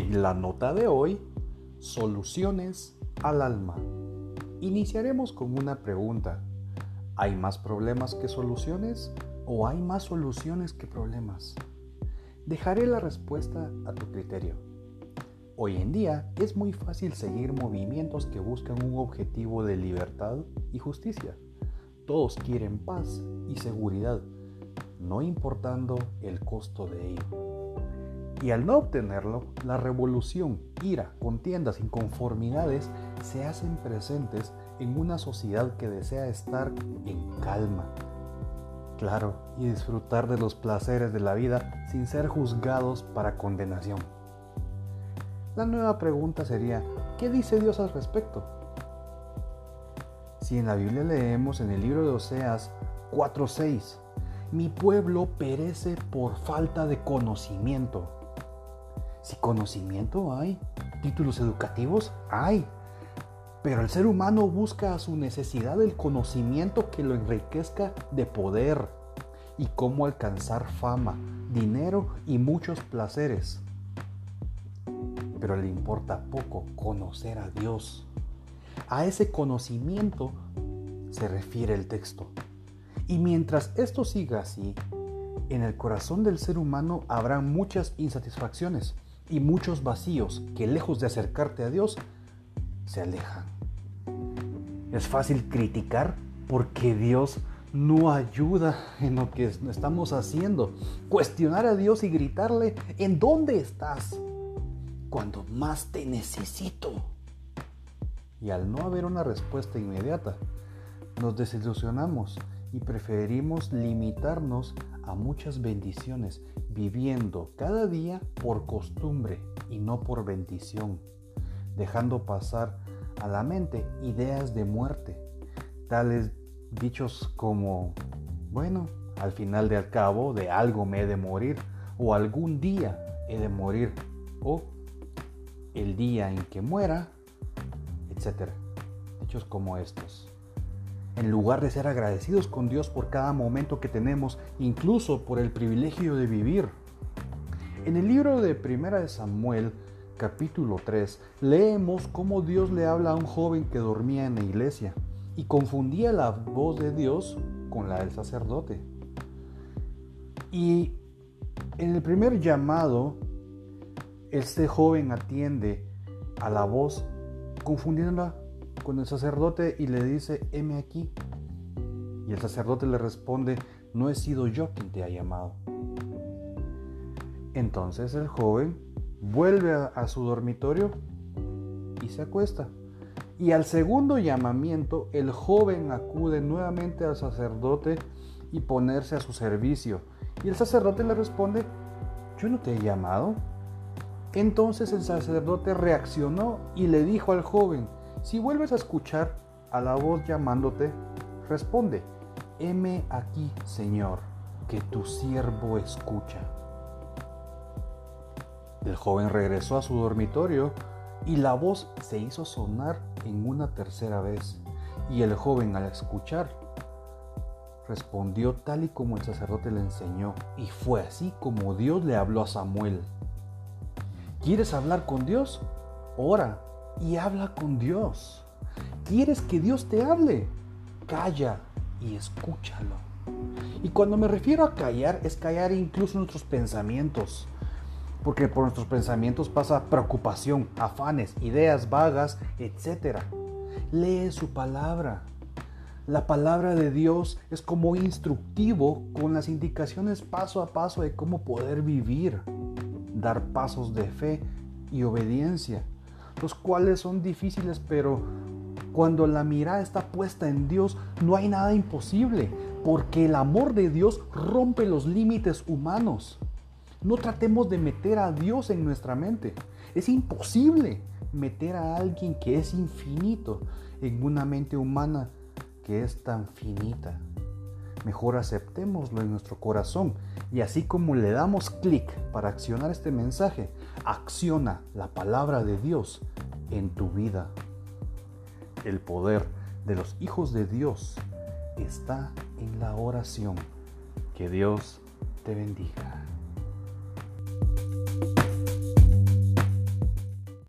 En la nota de hoy, soluciones al alma. Iniciaremos con una pregunta. ¿Hay más problemas que soluciones o hay más soluciones que problemas? Dejaré la respuesta a tu criterio. Hoy en día es muy fácil seguir movimientos que buscan un objetivo de libertad y justicia. Todos quieren paz y seguridad, no importando el costo de ello. Y al no obtenerlo, la revolución, ira, contiendas, inconformidades se hacen presentes en una sociedad que desea estar en calma. Claro, y disfrutar de los placeres de la vida sin ser juzgados para condenación. La nueva pregunta sería, ¿qué dice Dios al respecto? Si en la Biblia leemos en el libro de Oseas 4:6, mi pueblo perece por falta de conocimiento. Si conocimiento hay, títulos educativos hay, pero el ser humano busca a su necesidad el conocimiento que lo enriquezca de poder y cómo alcanzar fama, dinero y muchos placeres. Pero le importa poco conocer a Dios. A ese conocimiento se refiere el texto. Y mientras esto siga así, en el corazón del ser humano habrá muchas insatisfacciones y muchos vacíos que lejos de acercarte a Dios, se alejan. Es fácil criticar porque Dios no ayuda en lo que estamos haciendo. Cuestionar a Dios y gritarle, ¿en dónde estás? Cuando más te necesito. Y al no haber una respuesta inmediata, nos desilusionamos y preferimos limitarnos a muchas bendiciones, viviendo cada día por costumbre y no por bendición, dejando pasar a la mente ideas de muerte, tales dichos como, bueno, al final del cabo de algo me he de morir, o algún día he de morir, o el día en que muera, etc. Dichos como estos en lugar de ser agradecidos con Dios por cada momento que tenemos, incluso por el privilegio de vivir. En el libro de Primera de Samuel, capítulo 3, leemos cómo Dios le habla a un joven que dormía en la iglesia y confundía la voz de Dios con la del sacerdote. Y en el primer llamado, este joven atiende a la voz confundiéndola con el sacerdote y le dice, heme aquí. Y el sacerdote le responde, no he sido yo quien te ha llamado. Entonces el joven vuelve a, su dormitorio y se acuesta. Y al segundo llamamiento, el joven acude nuevamente al sacerdote y ponerse a su servicio. Y el sacerdote le responde, yo no te he llamado. Entonces el sacerdote reaccionó y le dijo al joven, si vuelves a escuchar a la voz llamándote, responde, heme aquí, Señor, que tu siervo escucha. El joven regresó a su dormitorio y la voz se hizo sonar en una tercera vez. Y el joven al escuchar respondió tal y como el sacerdote le enseñó. Y fue así como Dios le habló a Samuel. ¿Quieres hablar con Dios? Ora y habla con Dios. ¿Quieres que Dios te hable? Calla y escúchalo. Y cuando me refiero a callar, es callar incluso nuestros pensamientos. Porque por nuestros pensamientos pasa preocupación, afanes, ideas vagas, etc. Lee su palabra. La palabra de Dios es como instructivo con las indicaciones paso a paso de cómo poder vivir, dar pasos de fe y obediencia los cuales son difíciles, pero cuando la mirada está puesta en Dios, no hay nada imposible, porque el amor de Dios rompe los límites humanos. No tratemos de meter a Dios en nuestra mente. Es imposible meter a alguien que es infinito en una mente humana que es tan finita. Mejor aceptémoslo en nuestro corazón y así como le damos clic para accionar este mensaje, acciona la palabra de Dios en tu vida. El poder de los hijos de Dios está en la oración. Que Dios te bendiga.